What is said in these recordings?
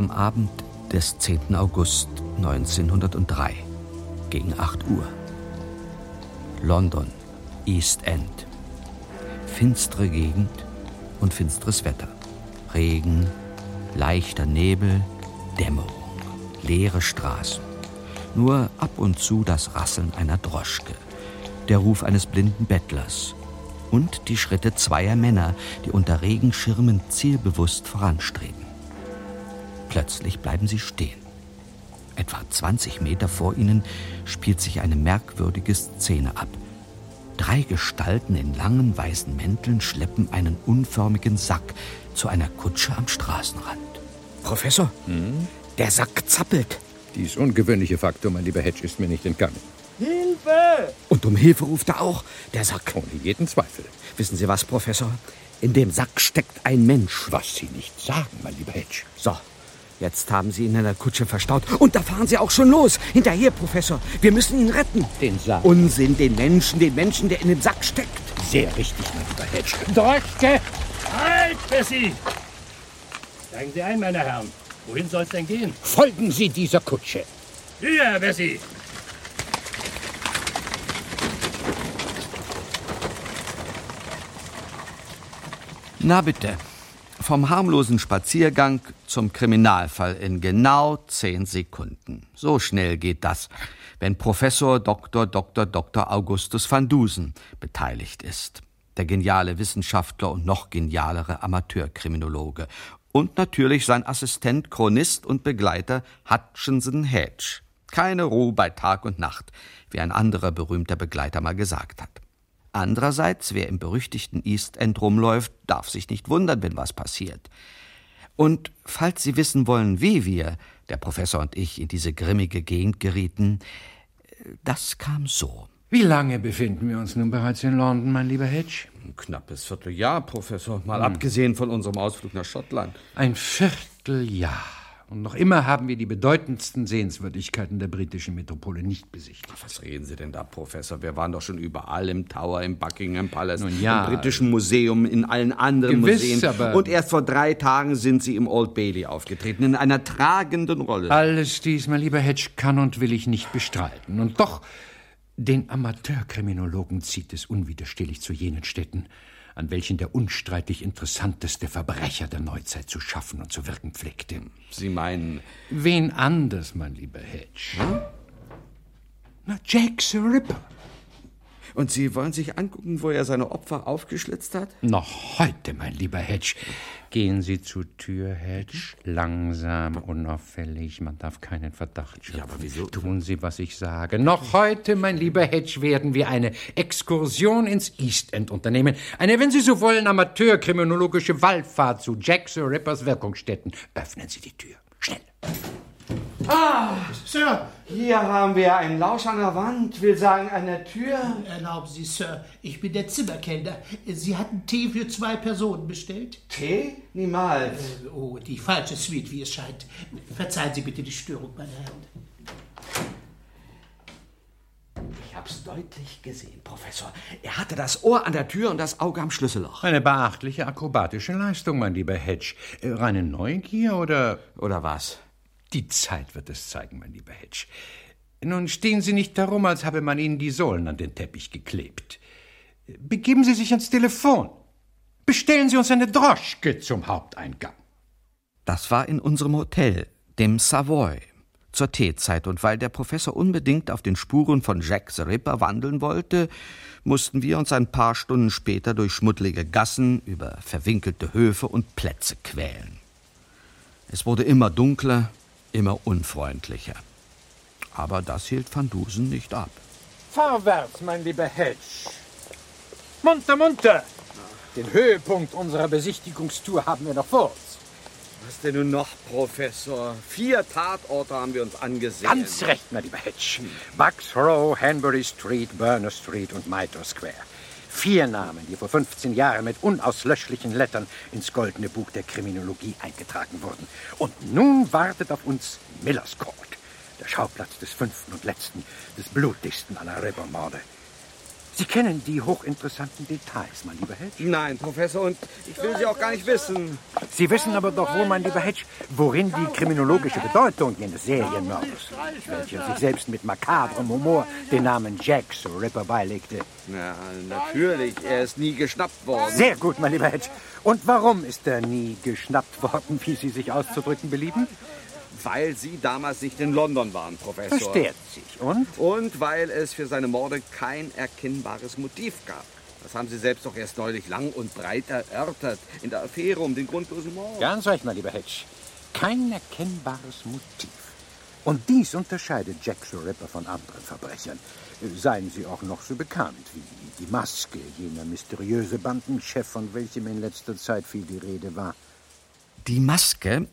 am Abend des 10. August 1903 gegen 8 Uhr. London, East End. Finstere Gegend und finsteres Wetter. Regen, leichter Nebel, Dämmerung, leere Straßen. Nur ab und zu das Rasseln einer Droschke, der Ruf eines blinden Bettlers und die Schritte zweier Männer, die unter Regenschirmen zielbewusst voranstreben. Plötzlich bleiben sie stehen. Etwa 20 Meter vor ihnen spielt sich eine merkwürdige Szene ab. Drei Gestalten in langen weißen Mänteln schleppen einen unförmigen Sack zu einer Kutsche am Straßenrand. Professor, hm? der Sack zappelt. Dies ungewöhnliche Faktum, mein lieber Hedge, ist mir nicht entgangen. Hilfe! Und um Hilfe ruft er auch, der Sack. Ohne jeden Zweifel. Wissen Sie was, Professor? In dem Sack steckt ein Mensch. Was Sie nicht sagen, mein lieber Hedge. So, Jetzt haben sie ihn in der Kutsche verstaut. Und da fahren sie auch schon los. Hinterher, Professor. Wir müssen ihn retten. Den Sack. Unsinn, den Menschen, den Menschen, der in dem Sack steckt. Sehr richtig, mein lieber Hedge. Droschke! Halt, Bessie! Steigen Sie ein, meine Herren. Wohin soll es denn gehen? Folgen Sie dieser Kutsche. Hier, Bessie! Na bitte. Vom harmlosen Spaziergang zum Kriminalfall in genau zehn Sekunden. So schnell geht das, wenn Professor Dr. Dr. Dr. Augustus van Dusen beteiligt ist. Der geniale Wissenschaftler und noch genialere Amateurkriminologe. Und natürlich sein Assistent, Chronist und Begleiter Hutchinson Hedge. Keine Ruhe bei Tag und Nacht, wie ein anderer berühmter Begleiter mal gesagt hat. Andererseits, wer im berüchtigten East End rumläuft, darf sich nicht wundern, wenn was passiert. Und falls Sie wissen wollen, wie wir, der Professor und ich, in diese grimmige Gegend gerieten, das kam so. Wie lange befinden wir uns nun bereits in London, mein lieber Hedge? Ein knappes Vierteljahr, Professor, mal hm. abgesehen von unserem Ausflug nach Schottland. Ein Vierteljahr. Und noch immer haben wir die bedeutendsten Sehenswürdigkeiten der britischen Metropole nicht besichtigt. Was reden Sie denn da, Professor? Wir waren doch schon überall im Tower, im Buckingham Palace, ja, im britischen Museum, in allen anderen gewiss, Museen. Aber Und erst vor drei Tagen sind Sie im Old Bailey aufgetreten, in einer tragenden Rolle. Alles dies, mein lieber Hedge, kann und will ich nicht bestreiten. Und doch, den Amateurkriminologen zieht es unwiderstehlich zu jenen Städten, an welchen der unstreitig interessanteste Verbrecher der Neuzeit zu schaffen und zu wirken pflegte. Sie meinen. Wen anders, mein lieber Hedge? Hm? Na, Jack the Ripper. Und Sie wollen sich angucken, wo er seine Opfer aufgeschlitzt hat? Noch heute, mein lieber Hedge. Gehen Sie zur Tür, Hedge. Langsam, unauffällig. Man darf keinen Verdacht schöpfen. Ja, aber wieso? Tun Sie, was ich sage. Noch heute, mein lieber Hedge, werden wir eine Exkursion ins East End unternehmen. Eine, wenn Sie so wollen, amateurkriminologische Wallfahrt zu Jack the Rippers Wirkungsstätten. Öffnen Sie die Tür. Schnell. Ah, Sir! Hier haben wir einen Lausch an der Wand, will sagen an der Tür. Erlauben Sie, Sir, ich bin der Zimmerkellner. Sie hatten Tee für zwei Personen bestellt? Tee? Niemals. Äh, oh, die falsche Suite, wie es scheint. Verzeihen Sie bitte die Störung, meine Herren. Ich hab's deutlich gesehen, Professor. Er hatte das Ohr an der Tür und das Auge am Schlüsselloch. Eine beachtliche akrobatische Leistung, mein lieber Hedge. Äh, reine Neugier oder. Oder was? Die Zeit wird es zeigen, mein lieber Hedge. Nun stehen Sie nicht darum, als habe man Ihnen die Sohlen an den Teppich geklebt. Begeben Sie sich ans Telefon. Bestellen Sie uns eine Droschke zum Haupteingang. Das war in unserem Hotel, dem Savoy. zur Teezeit, und weil der Professor unbedingt auf den Spuren von Jack the Ripper wandeln wollte, mussten wir uns ein paar Stunden später durch schmuddlige Gassen, über verwinkelte Höfe und Plätze quälen. Es wurde immer dunkler, immer unfreundlicher. Aber das hielt Van Dusen nicht ab. Vorwärts, mein lieber Hedge. Munter, munter! Den Höhepunkt unserer Besichtigungstour haben wir noch vor uns. Was denn nun noch, Professor? Vier Tatorte haben wir uns angesehen. Ganz recht, mein lieber Hedge. Bucks Row, Hanbury Street, Burner Street und Mitre Square. Vier Namen, die vor 15 Jahren mit unauslöschlichen Lettern ins goldene Buch der Kriminologie eingetragen wurden. Und nun wartet auf uns Millers Court, der Schauplatz des fünften und letzten, des blutigsten aller Rebelmorde. Sie kennen die hochinteressanten Details, mein lieber Hedge? Nein, Professor, und ich will sie auch gar nicht wissen. Sie wissen aber doch wohl, mein lieber Hedge, worin die kriminologische Bedeutung jenes Serienmörders, welcher sich selbst mit makabrem Humor den Namen Jack the Ripper beilegte. Na, natürlich. Er ist nie geschnappt worden. Sehr gut, mein lieber Hedge. Und warum ist er nie geschnappt worden, wie Sie sich auszudrücken belieben? Weil Sie damals nicht in London waren, Professor. Versteht sich. Und? Und weil es für seine Morde kein erkennbares Motiv gab. Das haben Sie selbst doch erst neulich lang und breit erörtert in der Affäre um den grundlosen Mord. Ganz recht, mein lieber Hedge. Kein erkennbares Motiv. Und dies unterscheidet Jack the Ripper von anderen Verbrechern. Seien sie auch noch so bekannt wie die Maske, jener mysteriöse Bandenchef, von welchem in letzter Zeit viel die Rede war. Die Maske,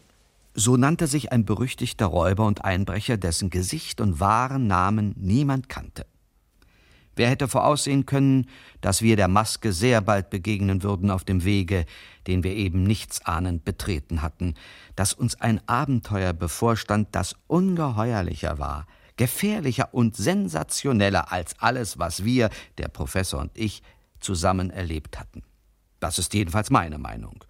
so nannte sich ein berüchtigter Räuber und Einbrecher, dessen Gesicht und wahren Namen niemand kannte. Wer hätte voraussehen können, dass wir der Maske sehr bald begegnen würden auf dem Wege, den wir eben nichtsahnend betreten hatten, dass uns ein Abenteuer bevorstand, das ungeheuerlicher war, gefährlicher und sensationeller als alles, was wir, der Professor und ich, zusammen erlebt hatten. Das ist jedenfalls meine Meinung.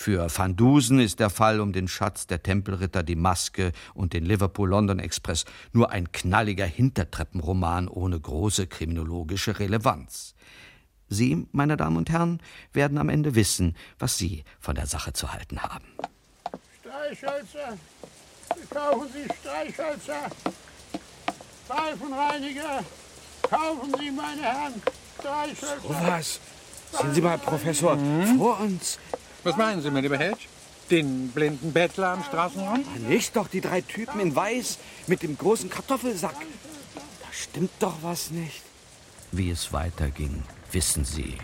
Für Van Dusen ist der Fall um den Schatz der Tempelritter, die Maske und den Liverpool-London Express nur ein knalliger Hintertreppenroman ohne große kriminologische Relevanz. Sie, meine Damen und Herren, werden am Ende wissen, was Sie von der Sache zu halten haben. Streichhölzer, kaufen Sie Streichhölzer, Seifenreiniger, kaufen Sie, meine Herren, Streichhölzer. So was. Sehen Sie mal, Professor, vor uns. Was meinen Sie, mein lieber Hedge? Den blinden Bettler am Straßenrand? Nicht doch die drei Typen in Weiß mit dem großen Kartoffelsack. Da stimmt doch was nicht. Wie es weiterging, wissen Sie.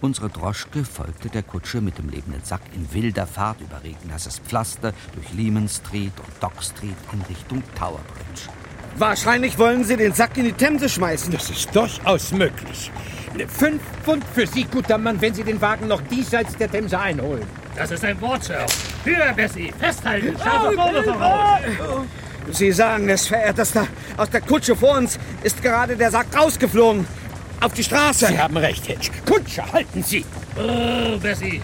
Unsere Droschke folgte der Kutsche mit dem lebenden Sack in wilder Fahrt über regennasses Pflaster durch Lehman Street und Dock Street in Richtung Tower Bridge. Wahrscheinlich wollen Sie den Sack in die Themse schmeißen. Das ist durchaus möglich. Fünf Pfund für Sie, guter Mann, wenn Sie den Wagen noch diesseits der Themse einholen. Das ist ein Wort, Sir. Höher, Bessie. Festhalten. Schau vorne voraus. Sie sagen es, verehrtester. Aus der Kutsche vor uns ist gerade der Sack rausgeflogen. Auf die Straße. Sie haben recht, Hedge. Kutscher, halten Sie! Brrr, Bessie.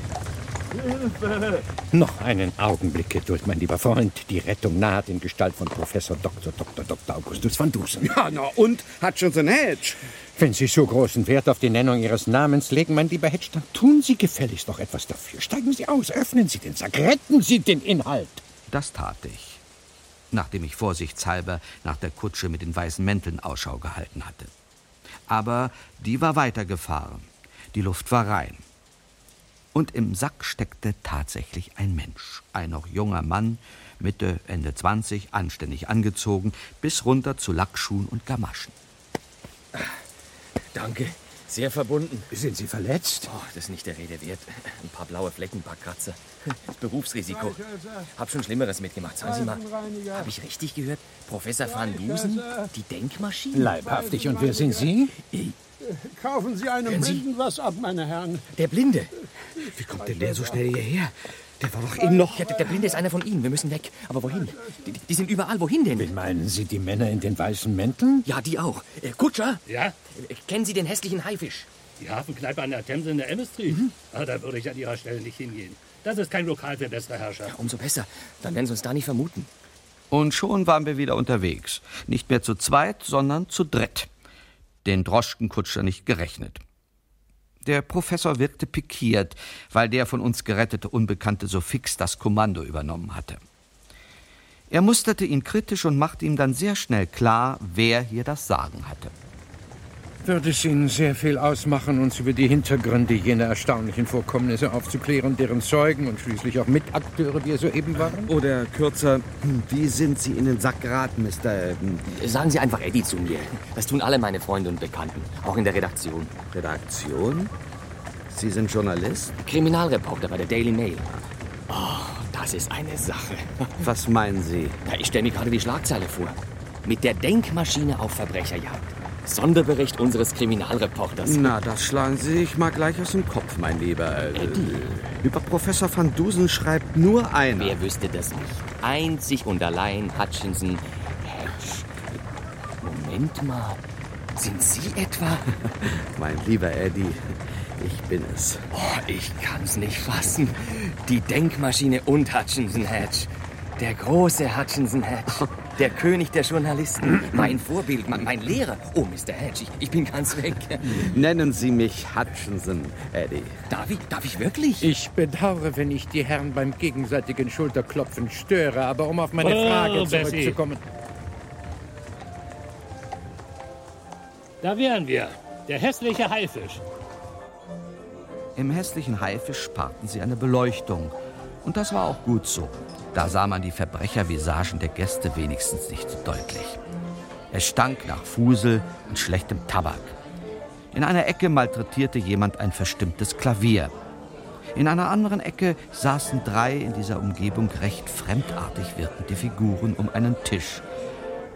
Noch einen Augenblick Geduld, mein lieber Freund. Die Rettung naht in Gestalt von Professor Dr. Dr. Dr. Augustus van Dusen. Ja, na und? Hat schon so ein Hedge. Wenn Sie so großen Wert auf die Nennung Ihres Namens legen, mein lieber Hedge, dann tun Sie gefälligst noch etwas dafür. Steigen Sie aus, öffnen Sie den Sack, retten Sie den Inhalt. Das tat ich, nachdem ich vorsichtshalber nach der Kutsche mit den weißen Mänteln Ausschau gehalten hatte. Aber die war weitergefahren. Die Luft war rein. Und im Sack steckte tatsächlich ein Mensch, ein noch junger Mann, Mitte, Ende 20, anständig angezogen, bis runter zu Lackschuhen und Gamaschen. Danke. Sehr verbunden. Sind Sie verletzt? Oh, das ist nicht der Rede wert. Ein paar blaue Flecken, ein paar Kratzer. Das Berufsrisiko. Hab schon Schlimmeres mitgemacht. Sagen Sie mal, habe ich richtig gehört? Professor Van Dusen? Die Denkmaschine? Leibhaftig. Und wer sind Sie? Kaufen Sie einem Blinden was ab, meine Herren. Der Blinde. Wie kommt denn der so schnell hierher? Der war doch eben noch. Ja, der Blinde ist einer von Ihnen. Wir müssen weg. Aber wohin? Die, die sind überall. Wohin denn? Wen meinen Sie, die Männer in den weißen Mänteln? Ja, die auch. Äh, Kutscher, Ja? äh, kennen Sie den hässlichen Haifisch? Die Hafenkneipe an der Themse in der Emmet Street? Ah, da würde ich an Ihrer Stelle nicht hingehen. Das ist kein Lokal für bessere Herrscher. Umso besser. Dann werden Sie uns da nicht vermuten. Und schon waren wir wieder unterwegs. Nicht mehr zu zweit, sondern zu dritt. Den Droschkenkutscher nicht gerechnet. Der Professor wirkte pikiert, weil der von uns gerettete Unbekannte so fix das Kommando übernommen hatte. Er musterte ihn kritisch und machte ihm dann sehr schnell klar, wer hier das Sagen hatte. Würde es Ihnen sehr viel ausmachen, uns über die Hintergründe jener erstaunlichen Vorkommnisse aufzuklären, deren Zeugen und schließlich auch Mitakteure wir soeben waren? Oder kürzer, wie sind Sie in den Sack geraten, Mr. Sagen Sie einfach Eddie zu mir. Das tun alle meine Freunde und Bekannten, auch in der Redaktion. Redaktion? Sie sind Journalist? Kriminalreporter bei der Daily Mail. Oh, das ist eine Sache. Was meinen Sie? Ich stelle mir gerade die Schlagzeile vor. Mit der Denkmaschine auf Verbrecherjagd. Sonderbericht unseres Kriminalreporters. Na, das schlagen Sie sich mal gleich aus dem Kopf, mein Lieber. Eddie. Über Professor van Dusen schreibt nur einer. Wer wüsste das nicht? Einzig und allein Hutchinson Hedge. Moment mal. Sind Sie etwa? mein lieber Eddie, ich bin es. Oh, ich kann's nicht fassen. Die Denkmaschine und Hutchinson Hedge. Der große Hutchinson Hedge. Der König der Journalisten. Mein Vorbild, mein Lehrer. Oh, Mr. Hedge, ich, ich bin ganz weg. Nennen Sie mich Hutchinson, Eddie. Darf ich, darf ich wirklich? Ich bedauere, wenn ich die Herren beim gegenseitigen Schulterklopfen störe, aber um auf meine oh, Frage zurückzukommen. Da wären wir. Der hässliche Haifisch. Im hässlichen Haifisch sparten sie eine Beleuchtung. Und das war auch gut so. Da sah man die Verbrechervisagen der Gäste wenigstens nicht so deutlich. Es stank nach Fusel und schlechtem Tabak. In einer Ecke malträtierte jemand ein verstimmtes Klavier. In einer anderen Ecke saßen drei in dieser Umgebung recht fremdartig wirkende Figuren um einen Tisch.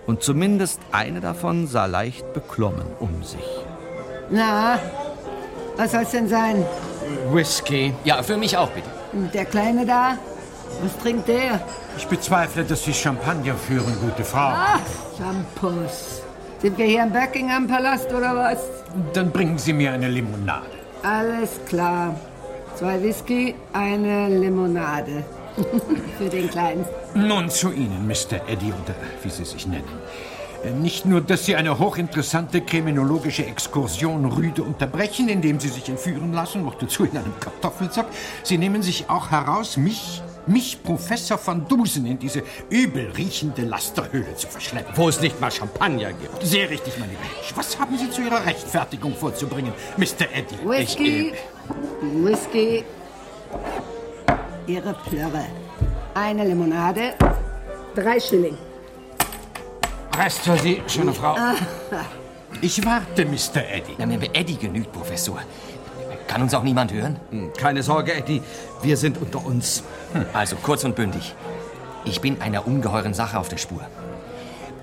Und zumindest eine davon sah leicht beklommen um sich. Na, was soll's denn sein? Whisky. Ja, für mich auch, bitte. Der Kleine da? Was trinkt der? Ich bezweifle, dass Sie Champagner führen, gute Frau. Ach, Shampoos. Sind wir hier im Buckingham-Palast oder was? Dann bringen Sie mir eine Limonade. Alles klar. Zwei Whisky, eine Limonade. Für den Kleinen. Nun zu Ihnen, Mr. Eddie, oder wie Sie sich nennen. Äh, nicht nur, dass Sie eine hochinteressante kriminologische Exkursion rüde unterbrechen, indem Sie sich entführen lassen, noch dazu in einem Kartoffelsack. Sie nehmen sich auch heraus, mich mich, Professor van Dusen, in diese übel riechende Lasterhöhle zu verschleppen. Wo es nicht mal Champagner gibt. Sehr richtig, meine Mensch. Was haben Sie zu Ihrer Rechtfertigung vorzubringen, Mr. Eddie? Whisky, ich, äh... Whisky, Ihre Plörre. Eine Limonade, drei Schilling. Rest für Sie, schöne Frau. Ich warte, Mr. Eddie. Ja, mir Eddie genügt, Professor. Kann uns auch niemand hören? Hm, keine Sorge, Eddie. Wir sind unter uns. Hm. Also kurz und bündig. Ich bin einer ungeheuren Sache auf der Spur.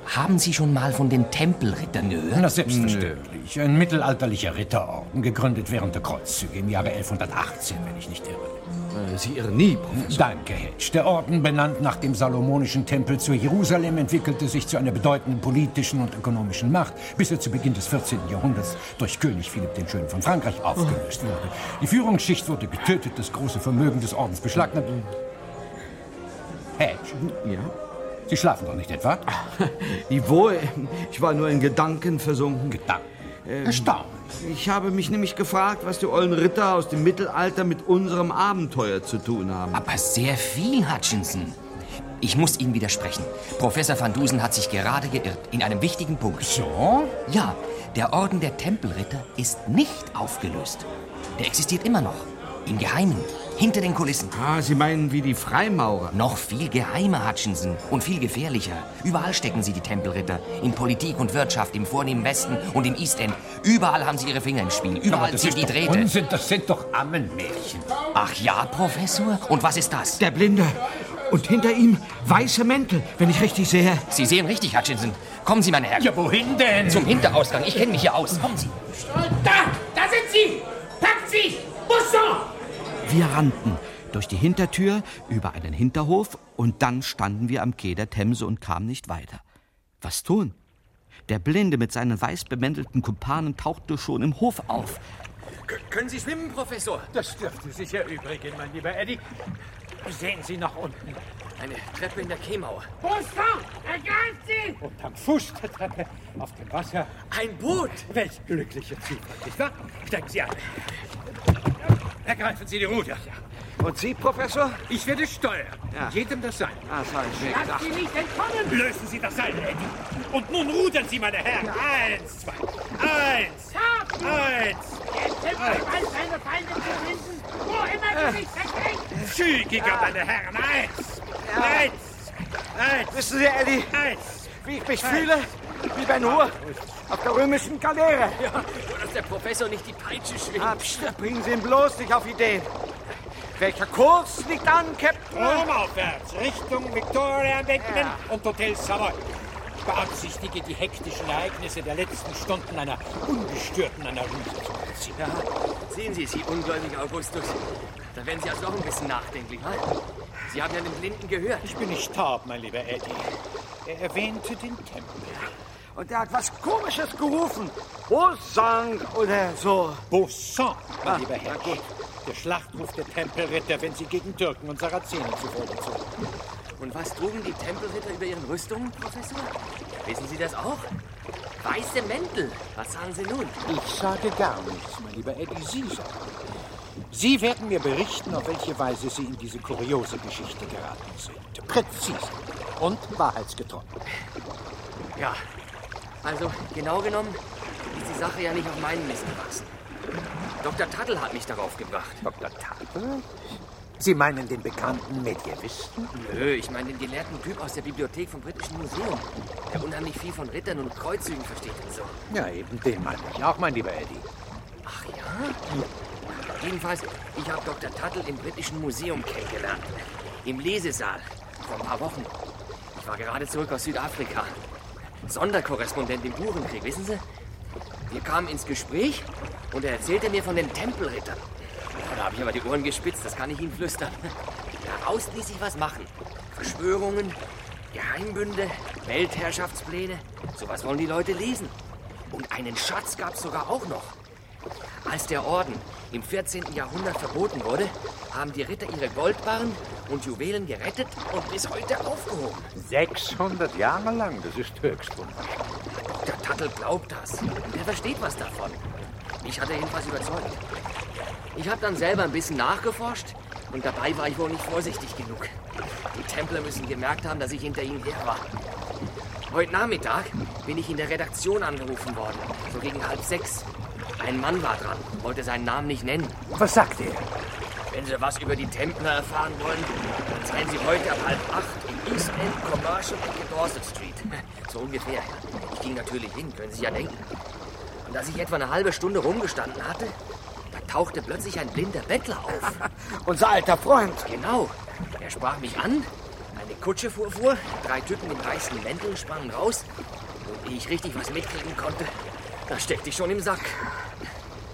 Haben Sie schon mal von den Tempelrittern gehört? Na, selbstverständlich. Ein mittelalterlicher Ritterorden, gegründet während der Kreuzzüge im Jahre 1118, wenn ich nicht irre. Äh, Sie irren nie, Professor. Danke, Hedge. Der Orden, benannt nach dem salomonischen Tempel zu Jerusalem, entwickelte sich zu einer bedeutenden politischen und ökonomischen Macht, bis er zu Beginn des 14. Jahrhunderts durch König Philipp den Schönen von Frankreich aufgelöst wurde. Die Führungsschicht wurde getötet, das große Vermögen des Ordens beschlagnahmt. Hedge. Ja? Sie schlafen doch nicht etwa? Jawohl, ich war nur in Gedanken versunken. Gedanken? Ähm, Erstaunlich. Ich habe mich nämlich gefragt, was die ollen Ritter aus dem Mittelalter mit unserem Abenteuer zu tun haben. Aber sehr viel, Hutchinson. Ich muss Ihnen widersprechen. Professor van Dusen hat sich gerade geirrt in einem wichtigen Punkt. So? Ja, der Orden der Tempelritter ist nicht aufgelöst. Der existiert immer noch. Im Geheimen. Hinter den Kulissen. Ah, Sie meinen wie die Freimaurer? Noch viel geheimer, Hutchinson. Und viel gefährlicher. Überall stecken sie, die Tempelritter. In Politik und Wirtschaft, im vornehmen Westen und im East End. Überall haben sie ihre Finger im Spiel. Überall ja, sind die Drähte. Unsinn, das sind doch Ammenmärchen. Ach ja, Professor? Und was ist das? Der Blinde. Und hinter ihm weiße Mäntel, wenn ich richtig sehe. Sie sehen richtig, Hutchinson. Kommen Sie, meine Herren. Ja, wohin denn? Zum Hinterausgang. Ich kenne mich hier aus. Kommen Sie. Da! Da sind Sie! Packt Sie! Busson! Wir rannten durch die Hintertür, über einen Hinterhof und dann standen wir am Quai der Themse und kamen nicht weiter. Was tun? Der Blinde mit seinen weiß bemäntelten Kumpanen tauchte schon im Hof auf. K können Sie schwimmen, Professor? Das dürfte sich erübrigen, mein lieber Eddie. Sehen Sie nach unten. Eine Treppe in der Quaimauer. Busfahrt! Ergreift sie! Und am Fuß der Treppe auf dem Wasser. Ein Boot! Welch glücklicher Zufall, nicht wahr? Steigen Sie an. Ergreifen Sie die Ruder. Und Sie, Professor? Ich werde steuern. Ja. Jedem das sein. Ah, das habe ich mir Lasst gedacht. sie nicht entkommen! Lösen Sie das Seil, Eddie. Und nun rudern Sie, meine Herren. Eins, zwei. Eins. Eins. Der Tempel weiß seine Feinde zu finden, wo immer sie sich verstecken! Zügiger, meine Herren. Eins. Eins. Eins. Wissen Sie, Eddie, Eins. wie ich mich fühle? Wie Ben Hur auf der römischen Galeere. Ja, nur der Professor nicht die Peitsche schwingt. Pst, bringen Sie ihn bloß nicht auf Ideen. Welcher Kurs liegt an, Captain? Romaufwärts, Richtung Victoria Embankment Ja. und Hotel Savoy. Ich beabsichtige, die hektischen Ereignisse der letzten Stunden einer ungestörten Analyse zu unterziehen. Ja, sehen Sie, Sie ungläubiger Augustus. Da werden Sie also auch ein bisschen nachdenklich, wa? Sie haben ja den Blinden gehört. Ich bin nicht taub, mein lieber Eddie. Er erwähnte den Tempel. Und er hat was Komisches gerufen. Bosang oder so. Bossan, mein Ah, lieber Herr. gut. Der Schlachtruf der Tempelritter, wenn sie gegen Türken und Sarazenen zufolge zogen. Und was trugen die Tempelritter über ihren Rüstungen, Professor? Wissen Sie das auch? Weiße Mäntel. Was sagen Sie nun? Ich sage gar nichts, mein lieber Eddie. Sie sagen. Sie werden mir berichten, auf welche Weise Sie in diese kuriose Geschichte geraten sind. Präzise und wahrheitsgetreu. Ja, also genau genommen ist die Sache ja nicht auf meinen Mist gewachsen. Dr. Tuttle hat mich darauf gebracht. Dr. Tuttle? Sie meinen den bekannten Medievisten? Nö, ich meine den gelehrten Typ aus der Bibliothek vom Britischen Museum, der unheimlich viel von Rittern und Kreuzzügen versteht und so. Ja, eben den meine ich auch, mein lieber Eddie. Ach ja? Jedenfalls, ich habe Dr. Tuttle im Britischen Museum kennengelernt. Im Lesesaal. Vor ein paar Wochen. Ich war gerade zurück aus Südafrika. Sonderkorrespondent im Burenkrieg, wissen Sie? Wir kamen ins Gespräch und er erzählte mir von den Tempelrittern. Da habe ich aber die Ohren gespitzt, das kann ich Ihnen flüstern. Daraus ließ sich was machen. Verschwörungen, Geheimbünde, Weltherrschaftspläne. Sowas wollen die Leute lesen. Und einen Schatz gab es sogar auch noch. Als der Orden im 14. Jahrhundert verboten wurde, haben die Ritter ihre Goldbarren und Juwelen gerettet und bis heute aufgehoben. 600 Jahre lang, das ist höchst unwahrscheinlich. Der Tattel glaubt das und er versteht was davon. Mich hat er jedenfalls überzeugt. Ich habe dann selber ein bisschen nachgeforscht und dabei war ich wohl nicht vorsichtig genug. Die Templer müssen gemerkt haben, dass ich hinter ihnen her war. Heute Nachmittag bin ich in der Redaktion angerufen worden, so gegen halb sechs. Ein Mann war dran, wollte seinen Namen nicht nennen. Was sagt er? Wenn Sie was über die Templer erfahren wollen, dann seien Sie heute ab halb acht im East End Commercial Ecke Dorset Street. So ungefähr. Ich ging natürlich hin, können Sie sich ja denken. Und als ich etwa eine halbe Stunde rumgestanden hatte, da tauchte plötzlich ein blinder Bettler auf. Unser alter Freund. Genau. Er sprach mich an, eine Kutsche fuhr vor, drei Typen in weißen Mänteln sprangen raus. Und ehe ich richtig was mitkriegen konnte, da steckte ich schon im Sack.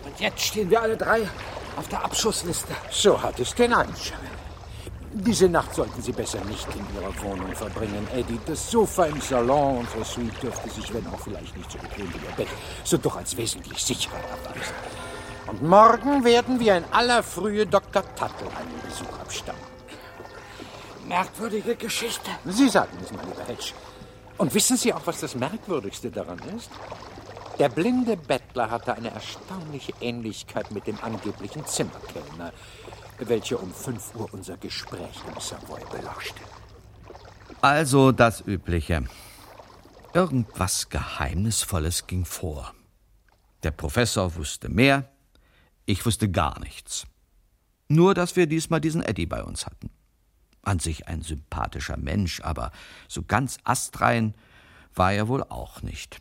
Und jetzt stehen wir alle drei auf der Abschussliste. So hat es den Anschein. Diese Nacht sollten Sie besser nicht in Ihrer Wohnung verbringen, Eddie. Das Sofa im Salon unserer Suite dürfte sich, wenn auch vielleicht nicht so bequem wie Ihr Bett, so doch als wesentlich sicherer erweisen. Und morgen werden wir in aller Frühe Dr. Tuttle einen Besuch abstatten. Merkwürdige Geschichte. Sie sagen es, mein lieber Hedge. Und wissen Sie auch, was das Merkwürdigste daran ist? Der blinde Bettler hatte eine erstaunliche Ähnlichkeit mit dem angeblichen Zimmerkellner, welcher um 5 Uhr unser Gespräch im Savoy belauschte. Also das Übliche. Irgendwas Geheimnisvolles ging vor. Der Professor wusste mehr, ich wusste gar nichts. Nur, dass wir diesmal diesen Eddie bei uns hatten. An sich ein sympathischer Mensch, aber so ganz astrein war er wohl auch nicht.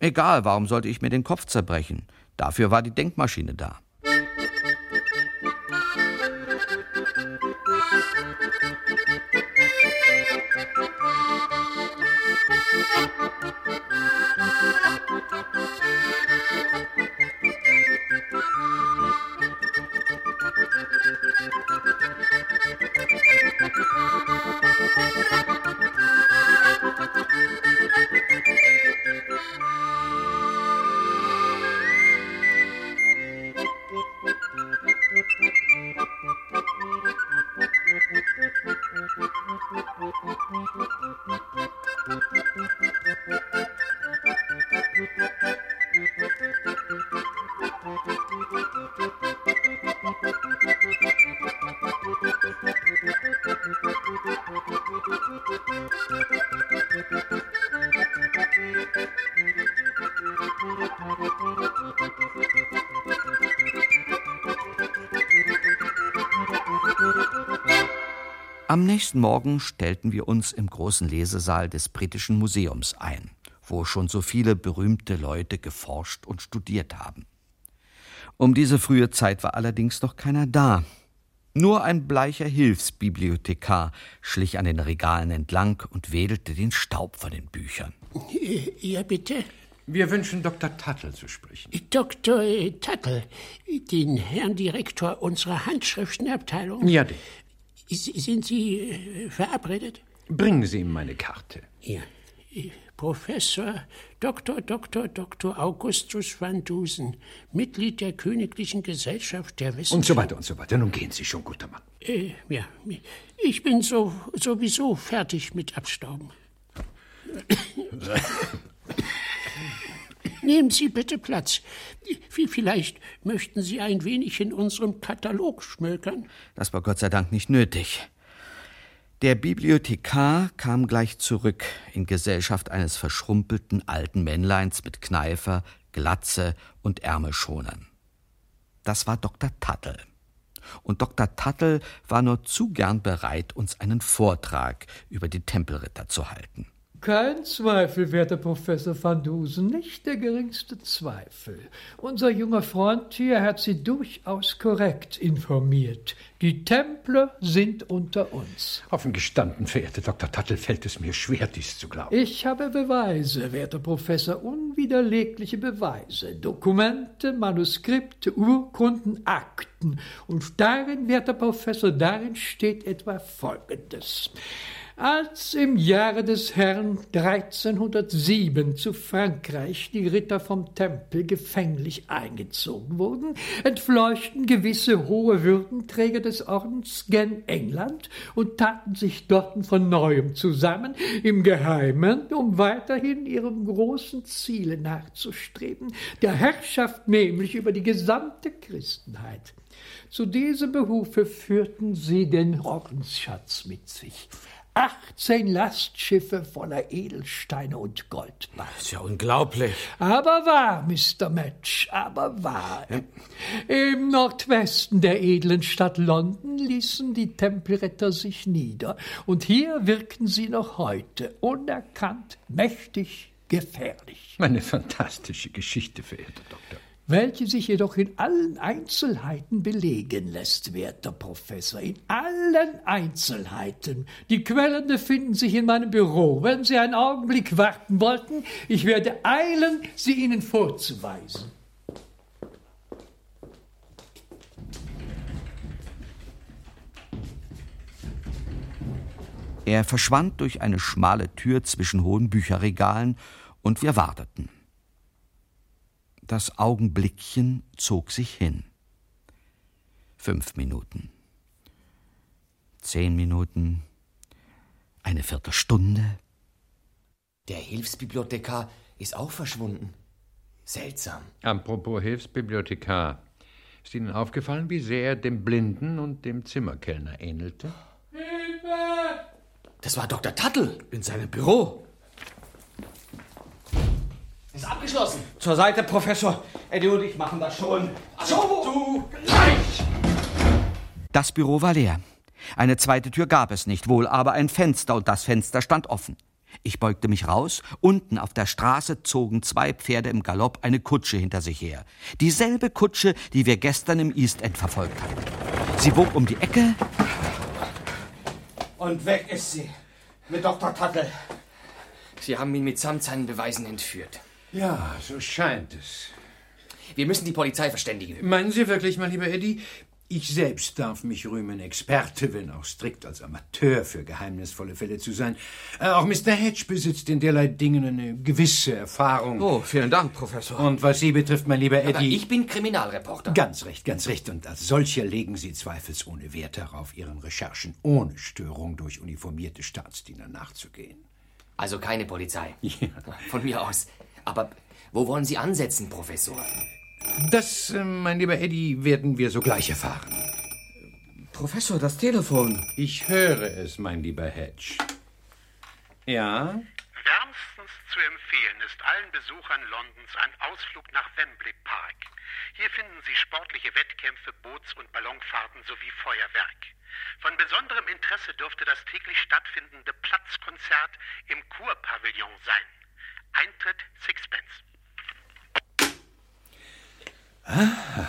Egal, warum sollte ich mir den Kopf zerbrechen? Dafür war die Denkmaschine da. Thank you. Am nächsten Morgen stellten wir uns im großen Lesesaal des Britischen Museums ein, wo schon so viele berühmte Leute geforscht und studiert haben. Um diese frühe Zeit war allerdings noch keiner da. Nur ein bleicher Hilfsbibliothekar schlich an den Regalen entlang und wedelte den Staub von den Büchern. Ja, bitte? Wir wünschen Dr. Tuttle zu sprechen. Dr. Tuttle, den Herrn Direktor unserer Handschriftenabteilung. Ja, den. Sind Sie äh, verabredet? Bringen Sie ihm meine Karte. Ja. Professor Dr. Dr. Dr. Augustus van Dusen, Mitglied der Königlichen Gesellschaft der Wissenschaft. Und so weiter und so weiter. Nun gehen Sie schon, guter Mann. Äh, ja, ich bin so sowieso fertig mit Abstauben. Nehmen Sie bitte Platz. Vielleicht möchten Sie ein wenig in unserem Katalog schmökern. Das war Gott sei Dank nicht nötig. Der Bibliothekar kam gleich zurück in Gesellschaft eines verschrumpelten alten Männleins mit Kneifer, Glatze und Ärmelschonern. Das war Dr. Tuttle. Und Dr. Tuttle war nur zu gern bereit, uns einen Vortrag über die Tempelritter zu halten. Kein Zweifel, werter Professor van Dusen, nicht der geringste Zweifel. Unser junger Freund hier hat Sie durchaus korrekt informiert. Die Templer sind unter uns. Offen gestanden, verehrter Dr. Tuttle, fällt es mir schwer, dies zu glauben. Ich habe Beweise, werter Professor, unwiderlegliche Beweise. Dokumente, Manuskripte, Urkunden, Akten. Und darin, werter Professor, darin steht etwa Folgendes. Als im Jahre des Herrn 1307 zu Frankreich die Ritter vom Tempel gefänglich eingezogen wurden, entfleuchten gewisse hohe Würdenträger des Ordens gen England und taten sich dort von neuem zusammen, im Geheimen, um weiterhin ihrem großen Ziele nachzustreben, der Herrschaft nämlich über die gesamte Christenheit. Zu diesem Behufe führten sie den Ordensschatz mit sich. 18 Lastschiffe voller Edelsteine und Gold. Das ist ja unglaublich. Aber wahr, Mr. Match, aber wahr. Im Nordwesten der edlen Stadt London ließen die Tempelritter sich nieder. Und hier wirken sie noch heute, unerkannt, mächtig, gefährlich. Eine fantastische Geschichte, verehrter Doktor welche sich jedoch in allen Einzelheiten belegen lässt, werter Professor, in allen Einzelheiten. Die Quellen befinden sich in meinem Büro. Wenn Sie einen Augenblick warten wollten, ich werde eilen, sie Ihnen vorzuweisen. Er verschwand durch eine schmale Tür zwischen hohen Bücherregalen, und wir warteten. Das Augenblickchen zog sich hin. Fünf Minuten. Zehn Minuten. Eine Viertelstunde. Der Hilfsbibliothekar ist auch verschwunden. Seltsam. Apropos Hilfsbibliothekar. Ist Ihnen aufgefallen, wie sehr er dem Blinden und dem Zimmerkellner ähnelte? Hilfe! Das war Dr. Tuttle in seinem Büro. Ist abgeschlossen. Zur Seite, Professor. Eddie und ich machen das schon. So, du gleich! Das Büro war leer. Eine zweite Tür gab es nicht, wohl aber ein Fenster, und das Fenster stand offen. Ich beugte mich raus. Unten auf der Straße zogen zwei Pferde im Galopp eine Kutsche hinter sich her. Dieselbe Kutsche, die wir gestern im East End verfolgt hatten. Sie bog um die Ecke. Und weg ist sie. Mit Dr. Tuttle. Sie haben ihn mitsamt seinen Beweisen entführt. Ja, so scheint es. Wir müssen die Polizei verständigen. Meinen Sie wirklich, mein lieber Eddie? Ich selbst darf mich rühmen, Experte, wenn auch strikt als Amateur für geheimnisvolle Fälle zu sein. Äh, auch Mr. Hedge besitzt in derlei Dingen eine gewisse Erfahrung. Oh, vielen Dank, Professor. Und was Sie betrifft, mein lieber Eddie. Aber ich bin Kriminalreporter. Ganz recht, ganz recht. Und als solcher legen Sie zweifelsohne Wert darauf, Ihren Recherchen ohne Störung durch uniformierte Staatsdiener nachzugehen. Also keine Polizei. Ja. Von mir aus. Aber wo wollen Sie ansetzen, Professor? Das, äh, mein lieber Eddie, werden wir sogleich erfahren. Professor, das Telefon. Ich höre es, mein lieber Hedge. Ja? Wärmstens zu empfehlen, ist allen Besuchern Londons ein Ausflug nach Wembley Park. Hier finden Sie sportliche Wettkämpfe, Boots- und Ballonfahrten sowie Feuerwerk. Von besonderem Interesse dürfte das täglich stattfindende Platzkonzert im Kurpavillon sein. Eintritt Sixpence. Ah.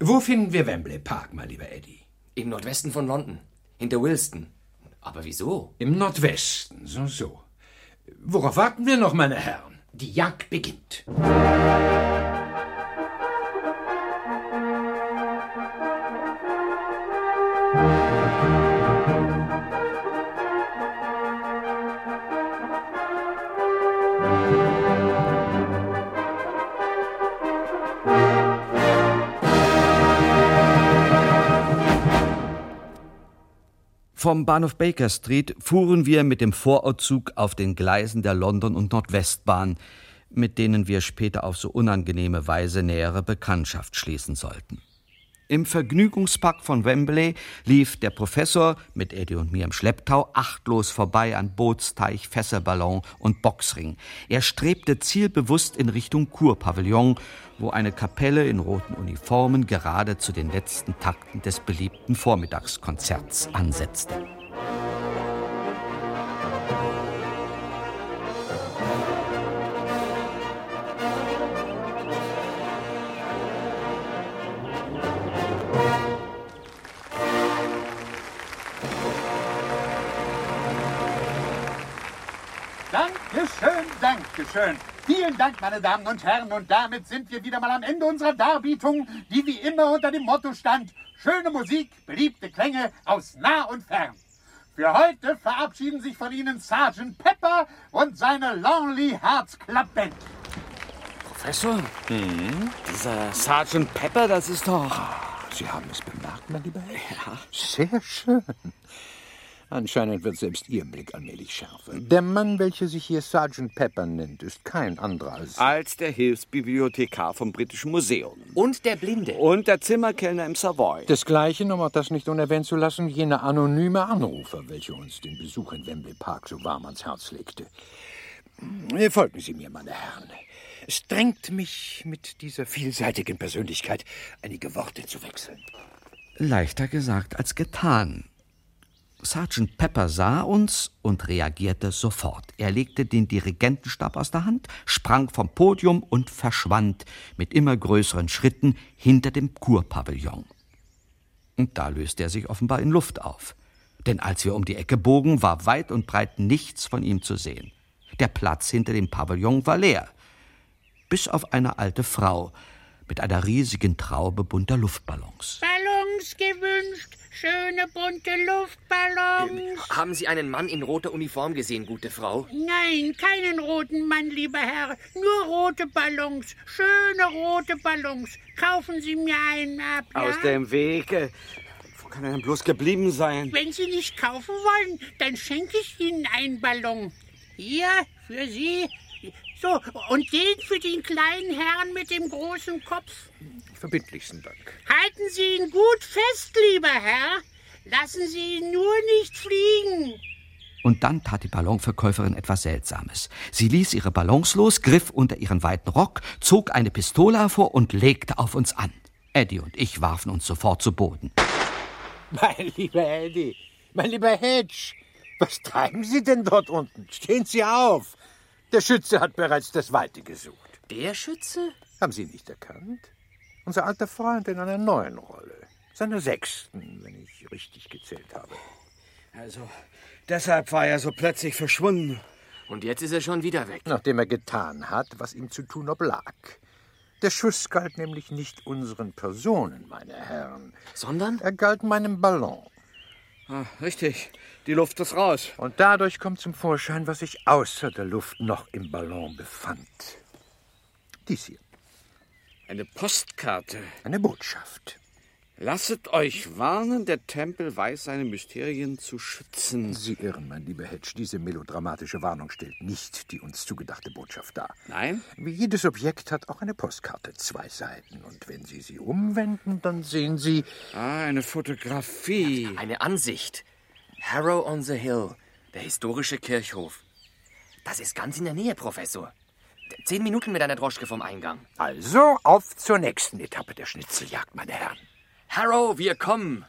Wo finden wir Wembley Park, mein lieber Eddie? Im Nordwesten von London, hinter Wilston. Aber wieso? Im Nordwesten, so, so. Worauf warten wir noch, meine Herren? Die Jagd beginnt. Vom Bahnhof Baker Street fuhren wir mit dem Vorortzug auf den Gleisen der London- und Nordwestbahn, mit denen wir später auf so unangenehme Weise nähere Bekanntschaft schließen sollten. Im Vergnügungspark von Wembley lief der Professor mit Eddie und mir im Schlepptau achtlos vorbei an Bootsteich, Fässerballon und Boxring. Er strebte zielbewusst in Richtung Kurpavillon, wo eine Kapelle in roten Uniformen gerade zu den letzten Takten des beliebten Vormittagskonzerts ansetzte. Dank, meine Damen und Herren. Und damit sind wir wieder mal am Ende unserer Darbietung, die wie immer unter dem Motto stand: Schöne Musik, beliebte Klänge aus nah und fern. Für heute verabschieden sich von Ihnen Sergeant Pepper und seine Lonely Hearts Club Band. Professor? Dieser Sergeant Pepper, das ist doch. Sie haben es bemerkt, mein lieber Herr? Ja. Sehr schön. Anscheinend wird selbst Ihr Blick allmählich schärfer. Der Mann, welcher sich hier Sergeant Pepper nennt, ist kein anderer als... Als der Hilfsbibliothekar vom Britischen Museum. Und der Blinde. Und der Zimmerkellner im Savoy. Desgleichen, um auch das nicht unerwähnt zu lassen, jener anonyme Anrufer, welcher uns den Besuch in Wembley Park so warm ans Herz legte. Folgen Sie mir, meine Herren. Es drängt mich, mit dieser vielseitigen Persönlichkeit einige Worte zu wechseln. Leichter gesagt als getan. Sergeant Pepper sah uns und reagierte sofort. Er legte den Dirigentenstab aus der Hand, sprang vom Podium und verschwand mit immer größeren Schritten hinter dem Kurpavillon. Und da löste er sich offenbar in Luft auf. Denn als wir um die Ecke bogen, war weit und breit nichts von ihm zu sehen. Der Platz hinter dem Pavillon war leer. Bis auf eine alte Frau mit einer riesigen Traube bunter Luftballons. Ballons gewünscht, schöne bunte Luftballons. Haben Sie einen Mann in roter Uniform gesehen, gute Frau? Nein, keinen roten Mann, lieber Herr. Nur rote Ballons, schöne rote Ballons. Kaufen Sie mir einen ab. Ja? Aus dem Wege. Wo kann er denn bloß geblieben sein? Wenn Sie nicht kaufen wollen, dann schenke ich Ihnen einen Ballon. Hier, für Sie. So, und den für den kleinen Herrn mit dem großen Kopf. Verbindlichsten Dank. Halten Sie ihn gut fest, lieber Herr. Lassen Sie ihn nur nicht fliegen. Und dann tat die Ballonverkäuferin etwas Seltsames. Sie ließ ihre Ballons los, griff unter ihren weiten Rock, zog eine Pistole hervor und legte auf uns an. Eddie und ich warfen uns sofort zu Boden. Mein lieber Eddie, mein lieber Hedge, was treiben Sie denn dort unten? Stehen Sie auf! Der Schütze hat bereits das Weite gesucht. Der Schütze? Haben Sie ihn nicht erkannt? Unser alter Freund in einer neuen Rolle. Seiner sechsten, wenn ich richtig gezählt habe. Also, deshalb war er so plötzlich verschwunden. Und jetzt ist er schon wieder weg. Nachdem er getan hat, was ihm zu tun oblag. Der Schuss galt nämlich nicht unseren Personen, meine Herren. Sondern? Er galt meinem Ballon. Ah, richtig. Die Luft ist raus. Und dadurch kommt zum Vorschein, was sich außer der Luft noch im Ballon befand. Dies hier. Eine Postkarte. Eine Botschaft. Lasset euch warnen, der Tempel weiß seine Mysterien zu schützen. Sie irren, mein lieber Hedge. Diese melodramatische Warnung stellt nicht die uns zugedachte Botschaft dar. Nein? Wie jedes Objekt hat auch eine Postkarte zwei Seiten. Und wenn Sie sie umwenden, dann sehen Sie. Ah, eine Fotografie. Eine Ansicht. Harrow on the Hill, der historische Kirchhof. Das ist ganz in der Nähe, Professor. Zehn Minuten mit einer Droschke vom Eingang. Also auf zur nächsten Etappe der Schnitzeljagd, meine Herren. Harrow, wir kommen.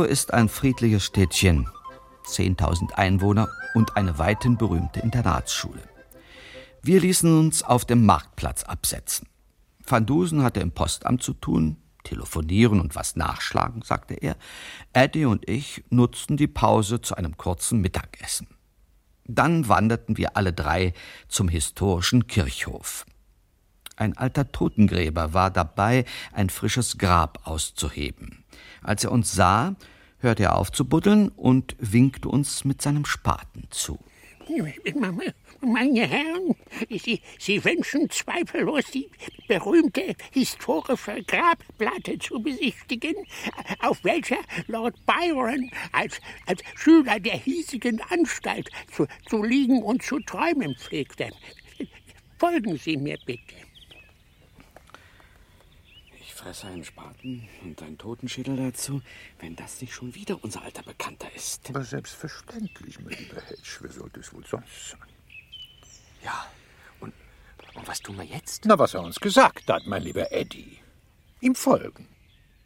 Harrow ist ein friedliches Städtchen, 10.000 Einwohner und eine weithin berühmte Internatsschule. Wir ließen uns auf dem Marktplatz absetzen. Van Dusen hatte im Postamt zu tun, telefonieren und was nachschlagen, sagte er. Eddie und ich nutzten die Pause zu einem kurzen Mittagessen. Dann wanderten wir alle drei zum historischen Kirchhof. Ein alter Totengräber war dabei, ein frisches Grab auszuheben. Als er uns sah, hörte er auf zu buddeln und winkte uns mit seinem Spaten zu. Meine Herren, Sie, Sie wünschen zweifellos die berühmte historische Grabplatte zu besichtigen, auf welcher Lord Byron als, als Schüler der hiesigen Anstalt zu, zu liegen und zu träumen pflegte. Folgen Sie mir bitte fresse einen Spaten und einen Totenschädel dazu, wenn das nicht schon wieder unser alter Bekannter ist. Aber selbstverständlich, mein lieber Hedge. Wer sollte es wohl sonst sein? Ja, und, und was tun wir jetzt? Na, was er uns gesagt hat, mein lieber Eddie. Ihm folgen.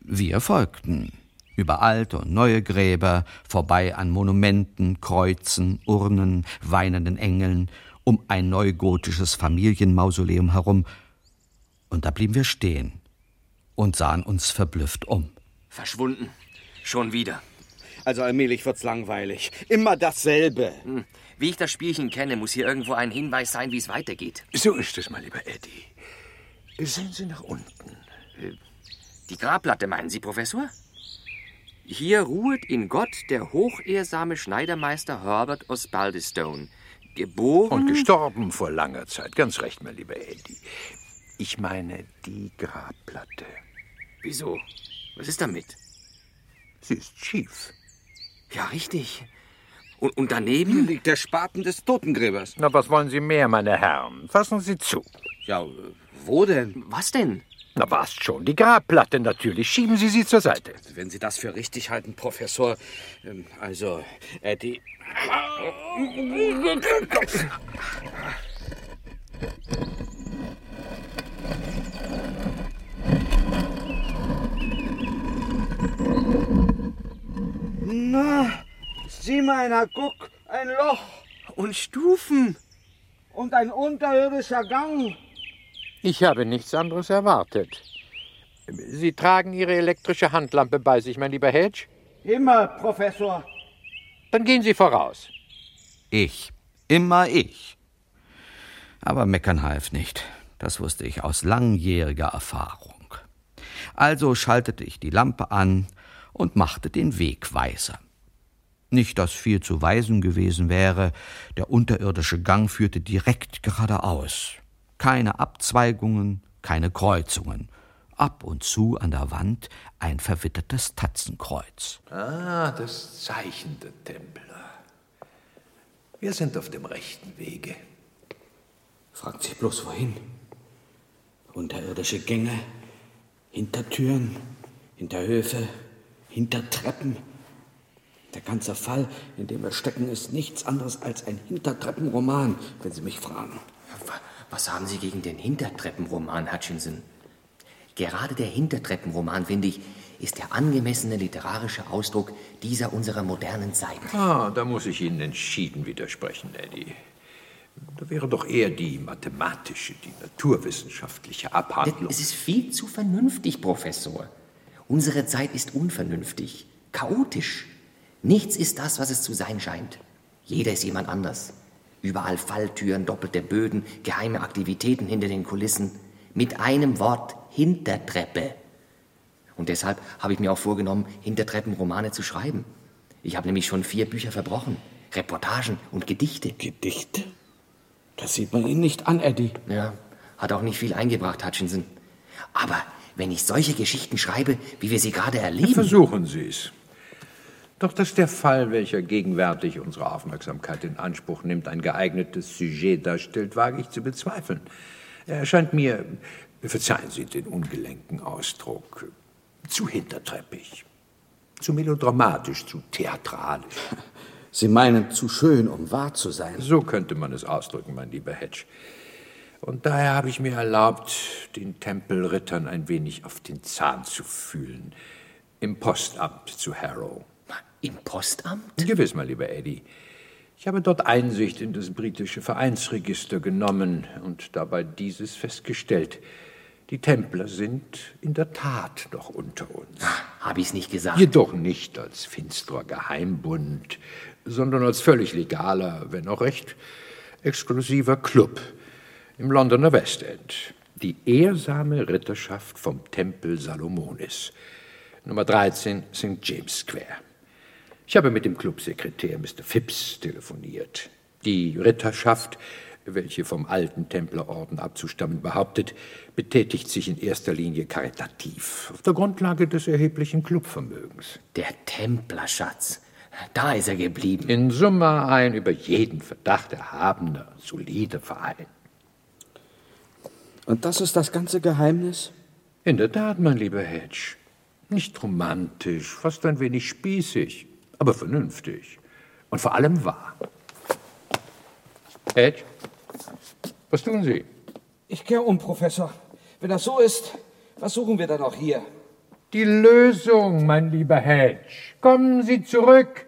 Wir folgten. Über alte und neue Gräber, vorbei an Monumenten, Kreuzen, Urnen, weinenden Engeln, um ein neugotisches Familienmausoleum herum. Und da blieben wir stehen und sahen uns verblüfft um. Verschwunden. Schon wieder. Also allmählich wird's langweilig. Immer dasselbe. Hm. Wie ich das Spielchen kenne, muss hier irgendwo ein Hinweis sein, wie es weitergeht. So ist es, mein lieber Eddie. Sehen Sie nach unten. Die Grabplatte, meinen Sie, Professor? Hier ruhet in Gott der hochehrsame Schneidermeister Herbert Osbaldistone. Geboren. Und gestorben vor langer Zeit. Ganz recht, mein lieber Eddie. Ich meine die Grabplatte. Wieso? Was ist damit? Sie ist schief. Ja, richtig. Und, und daneben Hier liegt der Spaten des Totengräbers. Na, was wollen Sie mehr, meine Herren? Fassen Sie zu. Ja, wo denn? Was denn? Na, was schon? Die Grabplatte natürlich. Schieben Sie sie zur Seite. Wenn Sie das für richtig halten, Professor. Ähm, also, äh, die. einer, guck, ein Loch. Und Stufen. Und ein unterirdischer Gang. Ich habe nichts anderes erwartet. Sie tragen Ihre elektrische Handlampe bei sich, mein lieber Hedge? Immer, Professor. Dann gehen Sie voraus. Ich. Immer ich. Aber meckern half nicht. Das wusste ich aus langjähriger Erfahrung. Also schaltete ich die Lampe an und machte den Weg weiser. Nicht, dass viel zu weisen gewesen wäre, der unterirdische Gang führte direkt geradeaus. Keine Abzweigungen, keine Kreuzungen. Ab und zu an der Wand ein verwittertes Tatzenkreuz. Ah, das Zeichen der Templer. Wir sind auf dem rechten Wege. Fragt sich bloß wohin. Unterirdische Gänge, Hintertüren, Hinterhöfe, Hintertreppen. Der ganze Fall, in dem wir stecken, ist nichts anderes als ein Hintertreppenroman, wenn Sie mich fragen. Was haben Sie gegen den Hintertreppenroman, Hutchinson? Gerade der Hintertreppenroman, finde ich, ist der angemessene literarische Ausdruck dieser unserer modernen Zeit. Ah, da muss ich Ihnen entschieden widersprechen, Eddie. Da wäre doch eher die mathematische, die naturwissenschaftliche Abhandlung. Es ist viel zu vernünftig, Professor. Unsere Zeit ist unvernünftig, chaotisch. Nichts ist das, was es zu sein scheint. Jeder ist jemand anders. Überall Falltüren, doppelte Böden, geheime Aktivitäten hinter den Kulissen. Mit einem Wort Hintertreppe. Und deshalb habe ich mir auch vorgenommen, Hintertreppen Romane zu schreiben. Ich habe nämlich schon vier Bücher verbrochen. Reportagen und Gedichte. Gedichte? Das sieht man Ihnen nicht an, Eddie. Ja, hat auch nicht viel eingebracht, Hutchinson. Aber wenn ich solche Geschichten schreibe, wie wir sie gerade erleben. Versuchen Sie es. Doch dass der Fall, welcher gegenwärtig unsere Aufmerksamkeit in Anspruch nimmt, ein geeignetes Sujet darstellt, wage ich zu bezweifeln. Er erscheint mir, verzeihen Sie den ungelenken Ausdruck, zu hintertreppig, zu melodramatisch, zu theatralisch. Sie meinen zu schön, um wahr zu sein. So könnte man es ausdrücken, mein lieber Hedge. Und daher habe ich mir erlaubt, den Tempelrittern ein wenig auf den Zahn zu fühlen. Im Postamt zu Harrow. Im Postamt? Gewiss, mein lieber Eddie. Ich habe dort Einsicht in das britische Vereinsregister genommen und dabei dieses festgestellt. Die Templer sind in der Tat noch unter uns. Ah, habe ich's nicht gesagt? Jedoch nicht als finsterer Geheimbund, sondern als völlig legaler, wenn auch recht exklusiver Club im Londoner West End. Die ehrsame Ritterschaft vom Tempel Salomonis. Nummer 13 St. James Square. Ich habe mit dem Clubsekretär Mr. Phipps telefoniert. Die Ritterschaft, welche vom alten Templerorden abzustammen behauptet, betätigt sich in erster Linie karitativ, auf der Grundlage des erheblichen Clubvermögens. Der Templerschatz. Da ist er geblieben. In Summe ein über jeden Verdacht erhabener, solider Verein. Und das ist das ganze Geheimnis? In der Tat, mein lieber Hedge. Nicht romantisch, fast ein wenig spießig, aber vernünftig. Und vor allem wahr. Hedge, was tun Sie? Ich kehre um, Professor. Wenn das so ist, was suchen wir dann auch hier? Die Lösung, mein lieber Hedge. Kommen Sie zurück.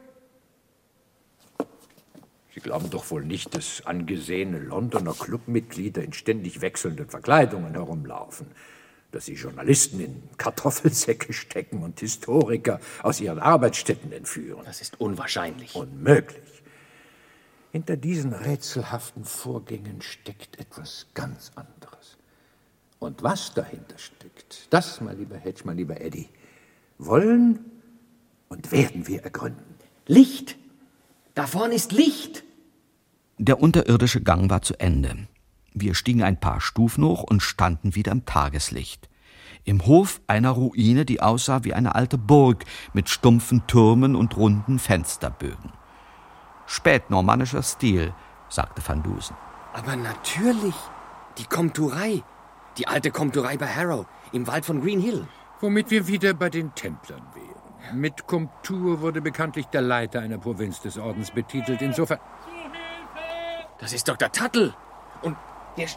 Sie glauben doch wohl nicht, dass angesehene Londoner Clubmitglieder in ständig wechselnden Verkleidungen herumlaufen, dass sie Journalisten in Kartoffelsäcke stecken und Historiker aus ihren Arbeitsstätten entführen. Das ist unwahrscheinlich. Unmöglich. Hinter diesen rätselhaften Vorgängen steckt etwas ganz anderes. Und was dahinter steckt, das, mein lieber Hedge, mein lieber Eddie, wollen und werden wir ergründen. Licht! Da vorne ist Licht! Der unterirdische Gang war zu Ende. Wir stiegen ein paar Stufen hoch und standen wieder im Tageslicht. Im Hof einer Ruine, die aussah wie eine alte Burg mit stumpfen Türmen und runden Fensterbögen. Spätnormannischer Stil, sagte Van Dusen. Aber natürlich, die Komturei, die alte Komturei bei Harrow, im Wald von Green Hill. Womit wir wieder bei den Templern wären. Mit Komtur wurde bekanntlich der Leiter einer Provinz des Ordens betitelt. Insofern. Das ist Dr. Tuttle. Und der,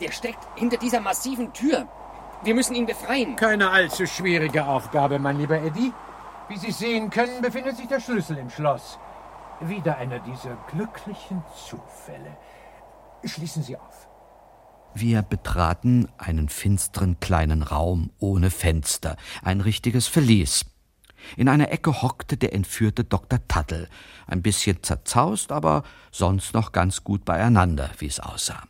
der steckt hinter dieser massiven Tür. Wir müssen ihn befreien. Keine allzu schwierige Aufgabe, mein lieber Eddie. Wie Sie sehen können, befindet sich der Schlüssel im Schloss. Wieder einer dieser glücklichen Zufälle. Schließen Sie auf. Wir betraten einen finsteren kleinen Raum ohne Fenster, ein richtiges Verlies. In einer Ecke hockte der entführte Dr. Tuttle, ein bisschen zerzaust, aber sonst noch ganz gut beieinander, wie es aussah.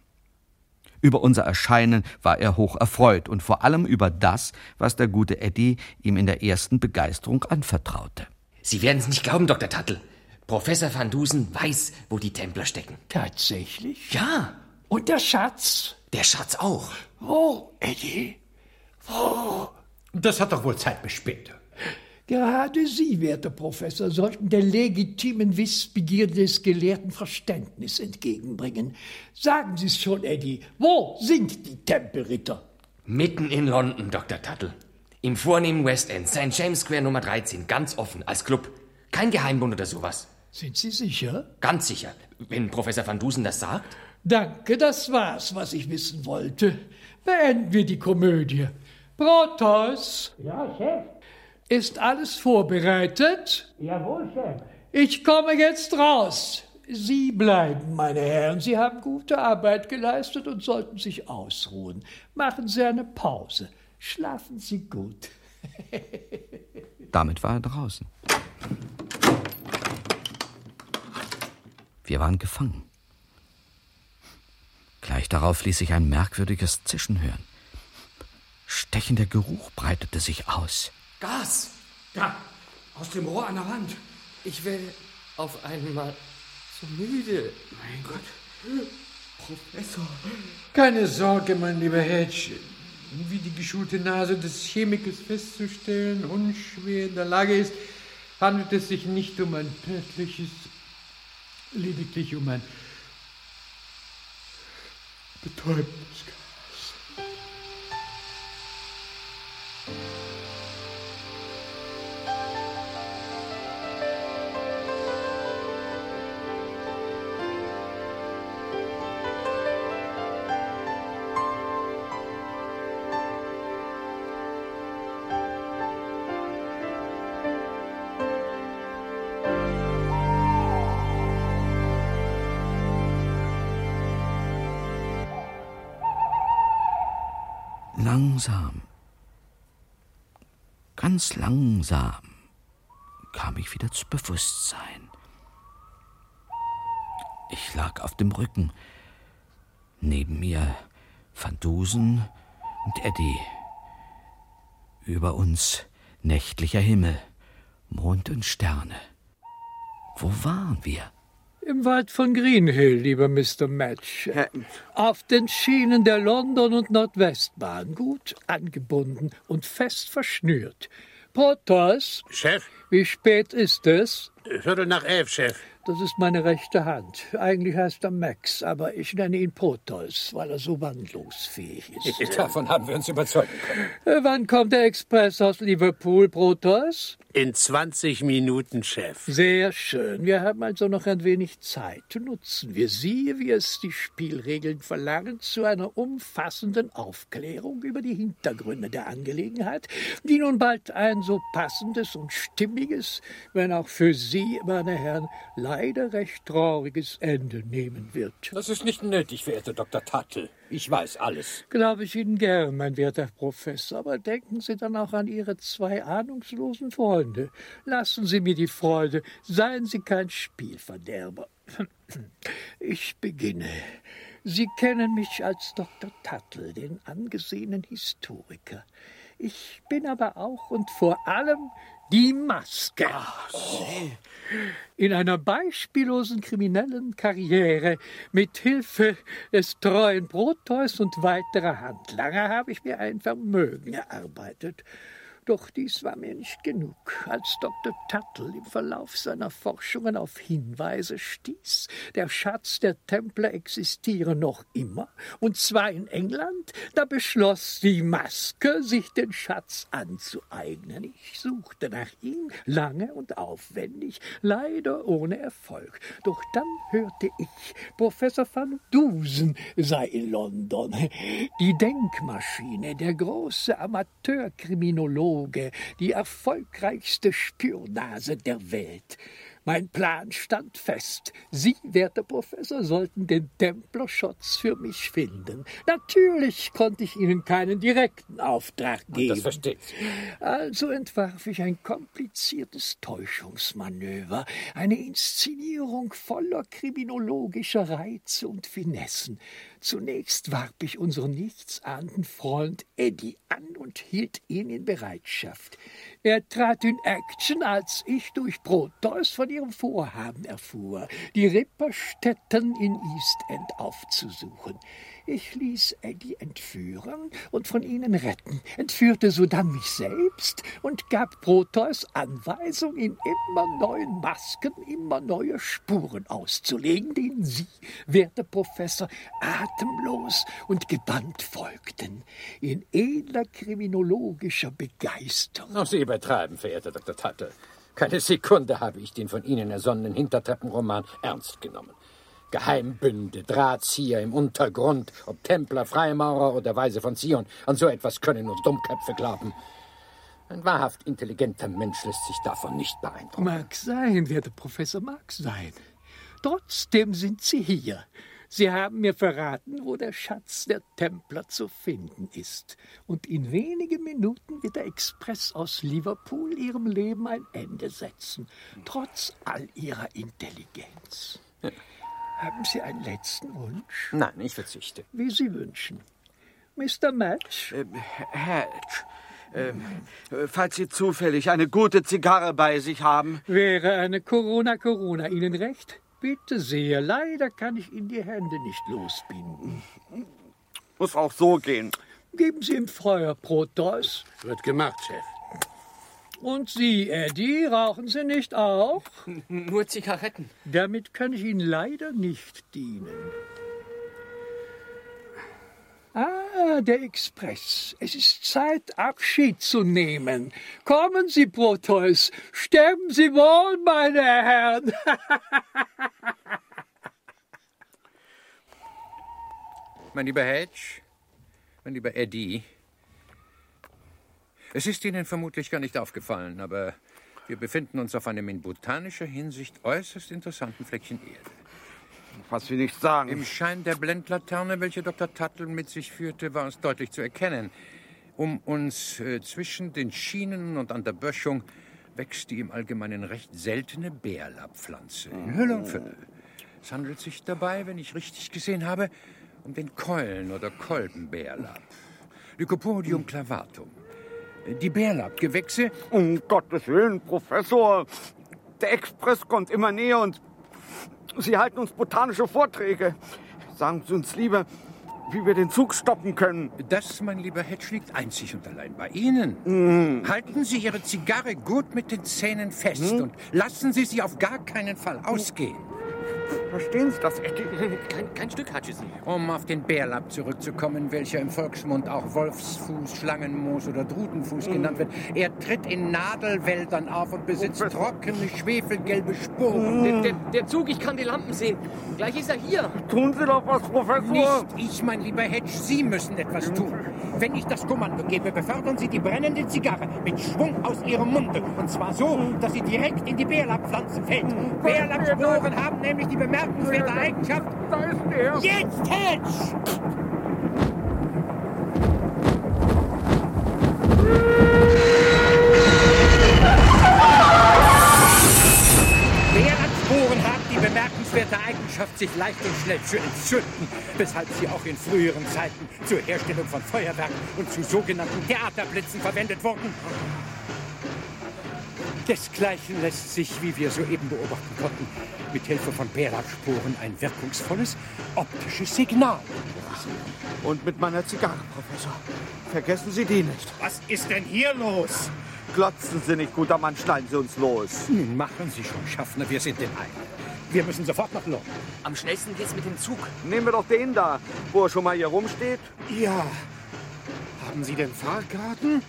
Über unser Erscheinen war er hoch erfreut und vor allem über das, was der gute Eddie ihm in der ersten Begeisterung anvertraute. Sie werden es nicht glauben, Dr. Tuttle. Professor Van Dusen weiß, wo die Templer stecken. Tatsächlich? Ja. Und der Schatz? Der Schatz auch. Wo, Eddie? Wo? Das hat doch wohl Zeit bis später. Gerade Sie, werter Professor, sollten der legitimen Wissbegierde des gelehrten Verständnis entgegenbringen. Sagen Sie es schon, Eddie, wo sind die Tempelritter? Mitten in London, Dr. Tuttle. Im vornehmen West End, St. James Square Nummer 13, ganz offen, als Club. Kein Geheimbund oder sowas. Sind Sie sicher? Ganz sicher, wenn Professor van Dusen das sagt. Danke, das war's, was ich wissen wollte. Beenden wir die Komödie. Protos! Ja, Chef. Ist alles vorbereitet? Jawohl, Chef. Ich komme jetzt raus. Sie bleiben, meine Herren. Sie haben gute Arbeit geleistet und sollten sich ausruhen. Machen Sie eine Pause. Schlafen Sie gut. Damit war er draußen. Wir waren gefangen. Gleich darauf ließ sich ein merkwürdiges Zischen hören. Stechender Geruch breitete sich aus. Gas! Da, aus dem Rohr an der Wand. Ich werde auf einmal so müde. Mein Gott. Professor. Keine Sorge, mein lieber Hedge. Wie die geschulte Nase des Chemikers festzustellen unschwer in der Lage ist, handelt es sich nicht um ein tödliches, lediglich um ein betäubendes ganz langsam kam ich wieder zu Bewusstsein. Ich lag auf dem Rücken. Neben mir Van Dusen und Eddie. Über uns nächtlicher Himmel, Mond und Sterne. Wo waren wir? Im Wald von Greenhill, lieber Mr. Match. Auf den Schienen der London- und Nordwestbahn, gut angebunden und fest verschnürt. Porthos? Chef? Wie spät ist es? Viertel nach elf, Chef. Das ist meine rechte Hand. Eigentlich heißt er Max, aber ich nenne ihn Proteus, weil er so wandlungsfähig ist. Davon haben wir uns überzeugen können. Äh, Wann kommt der Express aus Liverpool, Proteus? In 20 Minuten, Chef. Sehr schön. Wir haben also noch ein wenig Zeit. Nutzen wir sie, wie es die Spielregeln verlangen, zu einer umfassenden Aufklärung über die Hintergründe der Angelegenheit, die nun bald ein so passendes und stimmiges, wenn auch für Sie, meine Herren, leider recht trauriges Ende nehmen wird. Das ist nicht nötig, verehrter Dr. Tattel. Ich weiß alles. Glaube ich Ihnen gern, mein werter Professor, aber denken Sie dann auch an Ihre zwei ahnungslosen Freunde. Lassen Sie mir die Freude, seien Sie kein Spielverderber. Ich beginne. Sie kennen mich als Dr. Tattel, den angesehenen Historiker. Ich bin aber auch und vor allem die Maske. In einer beispiellosen kriminellen Karriere mit Hilfe des treuen Proteus und weiterer Handlanger habe ich mir ein Vermögen erarbeitet. Doch dies war mir nicht genug. Als Dr. Tuttle im Verlauf seiner Forschungen auf Hinweise stieß, der Schatz der Templer existiere noch immer, und zwar in England, da beschloss die Maske, sich den Schatz anzueignen. Ich suchte nach ihm lange und aufwendig, leider ohne Erfolg. Doch dann hörte ich, Professor van Dusen sei in London. Die Denkmaschine, der große Amateurkriminologe, die erfolgreichste Spürnase der Welt. Mein Plan stand fest. Sie, werter Professor, sollten den Templerschutz für mich finden. Natürlich konnte ich Ihnen keinen direkten Auftrag geben. Das versteht sich. Also entwarf ich ein kompliziertes Täuschungsmanöver, eine Inszenierung voller kriminologischer Reize und Finessen. Zunächst warb ich unseren nichtsahnenden Freund Eddie an und hielt ihn in Bereitschaft. Er trat in Action, als ich durch Proteus von ihrem Vorhaben erfuhr, die Ripperstätten in East End aufzusuchen. Ich ließ Eddie entführen und von ihnen retten, entführte sodann mich selbst und gab Proteus Anweisung, in immer neuen Masken immer neue Spuren auszulegen, denen Sie, werter Professor, atemlos und gebannt folgten, in edler kriminologischer Begeisterung. Noch Sie übertreiben, verehrter Dr. Tuttle. Keine Sekunde habe ich den von Ihnen ersonnenen Hintertreppenroman ernst genommen. Geheimbünde, Drahtzieher im Untergrund, ob Templer, Freimaurer oder Weise von Zion, an so etwas können nur Dummköpfe glauben. Ein wahrhaft intelligenter Mensch lässt sich davon nicht beeindrucken. Mag sein, werter Professor, mag sein. Trotzdem sind Sie hier. Sie haben mir verraten, wo der Schatz der Templer zu finden ist. Und in wenigen Minuten wird der Express aus Liverpool Ihrem Leben ein Ende setzen, trotz all Ihrer Intelligenz. Haben Sie einen letzten Wunsch? Nein, ich verzichte. Wie Sie wünschen. Mr. Match? Äh, Hedge, Äh, falls Sie zufällig eine gute Zigarre bei sich haben. Wäre eine Corona-Corona Ihnen recht? Bitte sehr, leider kann ich Ihnen die Hände nicht losbinden. Muss auch so gehen. Geben Sie ihm Feuer, Proteus. Wird gemacht, Chef. Und Sie, Eddie, rauchen Sie nicht auch? Nur Zigaretten. Damit kann ich Ihnen leider nicht dienen. Ah, der Express. Es ist Zeit, Abschied zu nehmen. Kommen Sie, Proteus. Sterben Sie wohl, meine Herren. mein lieber Hedge, mein lieber Eddie, es ist Ihnen vermutlich gar nicht aufgefallen, aber wir befinden uns auf einem in botanischer Hinsicht äußerst interessanten Fleckchen Erde. Was will ich sagen? Im Schein der Blendlaterne, welche Dr. Tuttle mit sich führte, war es deutlich zu erkennen. Um uns äh, zwischen den Schienen und an der Böschung wächst die im Allgemeinen recht seltene Bärlapppflanze in Hülle und Fülle. Es handelt sich dabei, wenn ich richtig gesehen habe, um den Keulen- oder Kolbenbärlapp. Lycopodium clavatum. Die Bärlappgewächse. Um Gottes Willen, Professor. Der Express kommt immer näher und Sie halten uns botanische Vorträge. Sagen Sie uns lieber, wie wir den Zug stoppen können. Das, mein lieber Hedge, liegt einzig und allein bei Ihnen. Mm. Halten Sie Ihre Zigarre gut mit den Zähnen fest Mm. und lassen Sie sie auf gar keinen Fall ausgehen. Verstehen Sie das, Eddie? Kein, kein Stück, Hutchison. Um auf den Bärlapp zurückzukommen, welcher im Volksmund auch Wolfsfuß, Schlangenmoos oder Drudenfuß genannt wird. Er tritt in Nadelwäldern auf und besitzt trockene, schwefelgelbe Sporen. Der, der, der Zug, ich kann die Lampen sehen. Gleich ist er hier. Tun Sie doch was, Professor. Nicht ich, mein lieber Hedge, Sie müssen etwas tun. Wenn ich das Kommando gebe, befördern Sie die brennende Zigarre mit Schwung aus Ihrem Munde. Und zwar so, dass sie direkt in die Bärlapppflanze fällt. Bärlappsporen haben nämlich die bemerkenswerte Eigenschaft. Da ist er. Jetzt, Hedge! Bärlappsporen haben die bemerkenswerte Eigenschaft, sich leicht und schnell zu entzünden, weshalb sie auch in früheren Zeiten zur Herstellung von Feuerwerk und zu sogenannten Theaterblitzen verwendet wurden. Desgleichen lässt sich, wie wir soeben beobachten konnten, mit Hilfe von Bärlappsporen ein wirkungsvolles optisches Signal. Und mit meiner Zigarre, Professor. Vergessen Sie die nicht. Was ist denn hier los? Glotzen Sie nicht, guter Mann, schneiden Sie uns los. Nun machen Sie schon, Schaffner, wir sind in Eile. Wir müssen sofort nach London. Am schnellsten geht's mit dem Zug. Nehmen wir doch den da, wo er schon mal hier rumsteht. Ja. Haben Sie denn Fahrkarten?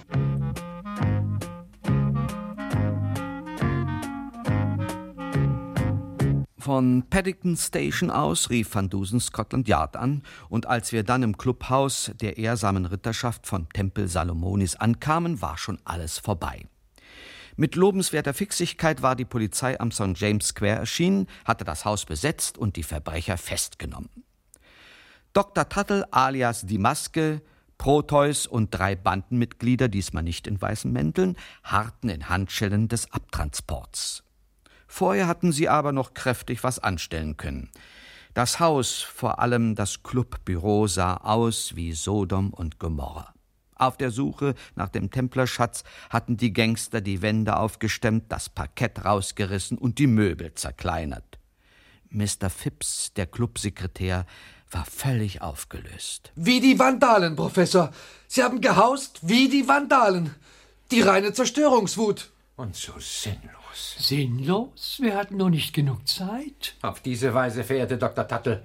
Von Paddington Station aus rief Van Dusen Scotland Yard an, und als wir dann im Clubhaus der ehrsamen Ritterschaft von Tempel Salomonis ankamen, war schon alles vorbei. Mit lobenswerter Fixigkeit war die Polizei am St. James Square erschienen, hatte das Haus besetzt und die Verbrecher festgenommen. Dr. Tuttle alias Die Maske, Proteus und drei Bandenmitglieder, diesmal nicht in weißen Mänteln, harrten in Handschellen des Abtransports. Vorher hatten sie aber noch kräftig was anstellen können. Das Haus, vor allem das Clubbüro, sah aus wie Sodom und Gomorra. Auf der Suche nach dem Templerschatz hatten die Gangster die Wände aufgestemmt, das Parkett rausgerissen und die Möbel zerkleinert. Mr. Phipps, der Clubsekretär, war völlig aufgelöst. Wie die Vandalen, Professor. Sie haben gehaust wie die Vandalen. Die reine Zerstörungswut. Und so sinnlos. Sinnlos? Wir hatten noch nicht genug Zeit. Auf diese Weise, verehrte Dr. Tuttle,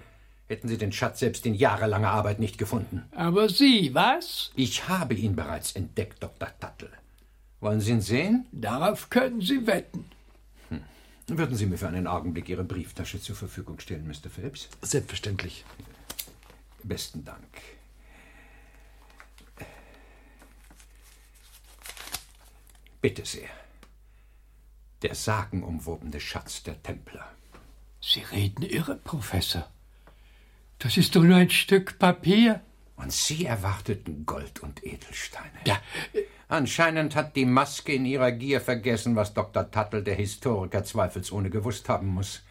hätten Sie den Schatz selbst in jahrelanger Arbeit nicht gefunden. Aber Sie, was? Ich habe ihn bereits entdeckt, Dr. Tuttle. Wollen Sie ihn sehen? Darauf können Sie wetten. Hm. Würden Sie mir für einen Augenblick Ihre Brieftasche zur Verfügung stellen, Mr. Phillips? Selbstverständlich. Besten Dank. Bitte sehr. Der sagenumwobene Schatz der Templer. Sie reden irre, Professor. Das ist doch nur ein Stück Papier. Und Sie erwarteten Gold und Edelsteine. Ja. Anscheinend hat die Maske in ihrer Gier vergessen, was Dr. Tuttle, der Historiker, zweifelsohne gewusst haben muss.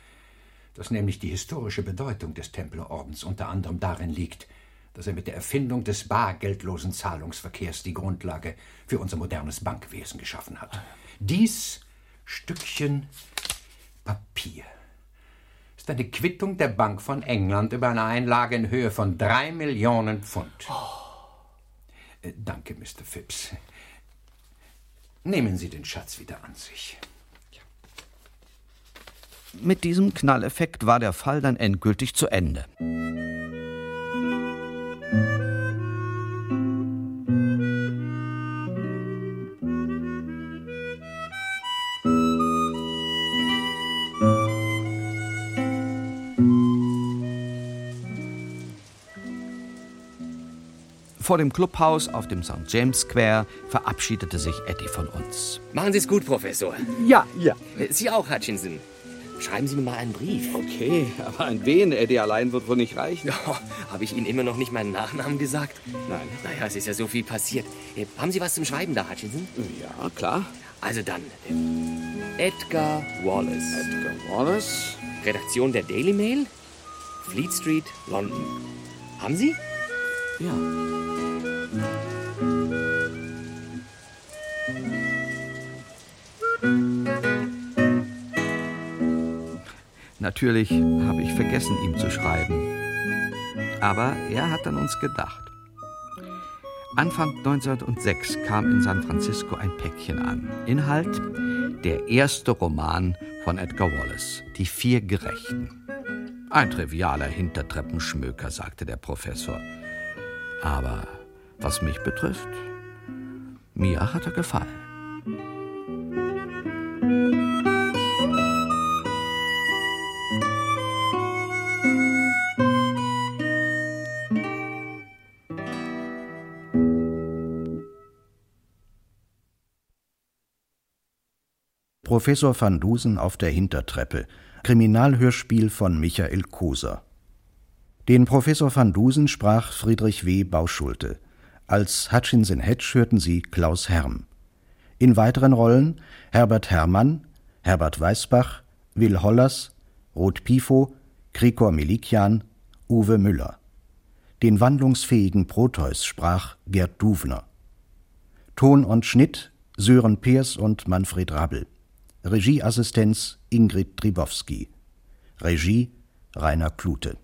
Dass nämlich die historische Bedeutung des Templerordens unter anderem darin liegt, dass er mit der Erfindung des bargeldlosen Zahlungsverkehrs die Grundlage für unser modernes Bankwesen geschaffen hat. Dies Stückchen Papier ist eine Quittung der Bank von England über eine Einlage in Höhe von drei Millionen Pfund. Äh, danke, Mr. Phipps. Nehmen Sie den Schatz wieder an sich. Mit diesem Knalleffekt war der Fall dann endgültig zu Ende. Vor dem Clubhaus auf dem St. James Square verabschiedete sich Eddie von uns. Machen Sie es gut, Professor. Ja, ja. Sie auch, Hutchinson. Schreiben Sie mir mal einen Brief. Okay, aber an wen? Eddie allein wird wohl nicht reichen. Ja, Habe ich Ihnen immer noch nicht meinen Nachnamen gesagt? Nein. Naja, es ist ja so viel passiert. Äh, Haben Sie was zum Schreiben da, Hutchinson? Ja, klar. Also dann. äh, Edgar Wallace. Edgar Wallace? Redaktion der Daily Mail, Fleet Street, London. Haben Sie? Ja. Natürlich habe ich vergessen, ihm zu schreiben. Aber er hat an uns gedacht. Anfang 1906 kam in San Francisco ein Päckchen an. Inhalt der erste Roman von Edgar Wallace, Die vier Gerechten. Ein trivialer Hintertreppenschmöker, sagte der Professor. Aber was mich betrifft, mir hat er gefallen. Professor van Dusen auf der Hintertreppe. Kriminalhörspiel von Michael Koser. Den Professor van Dusen sprach Friedrich W. Bauschulte. Als Hutchinson Hedge hörten Sie Klaus Herm. In weiteren Rollen Herbert Herrmann, Herbert Weißbach, Will Hollers, Ruth Pifo, Krikor Melikian, Uwe Müller. Den wandlungsfähigen Proteus sprach Gerd Duvner. Ton und Schnitt Sören Peers und Manfred Rabbel. Regieassistenz Ingrid Dribowski. Regie Rainer Klute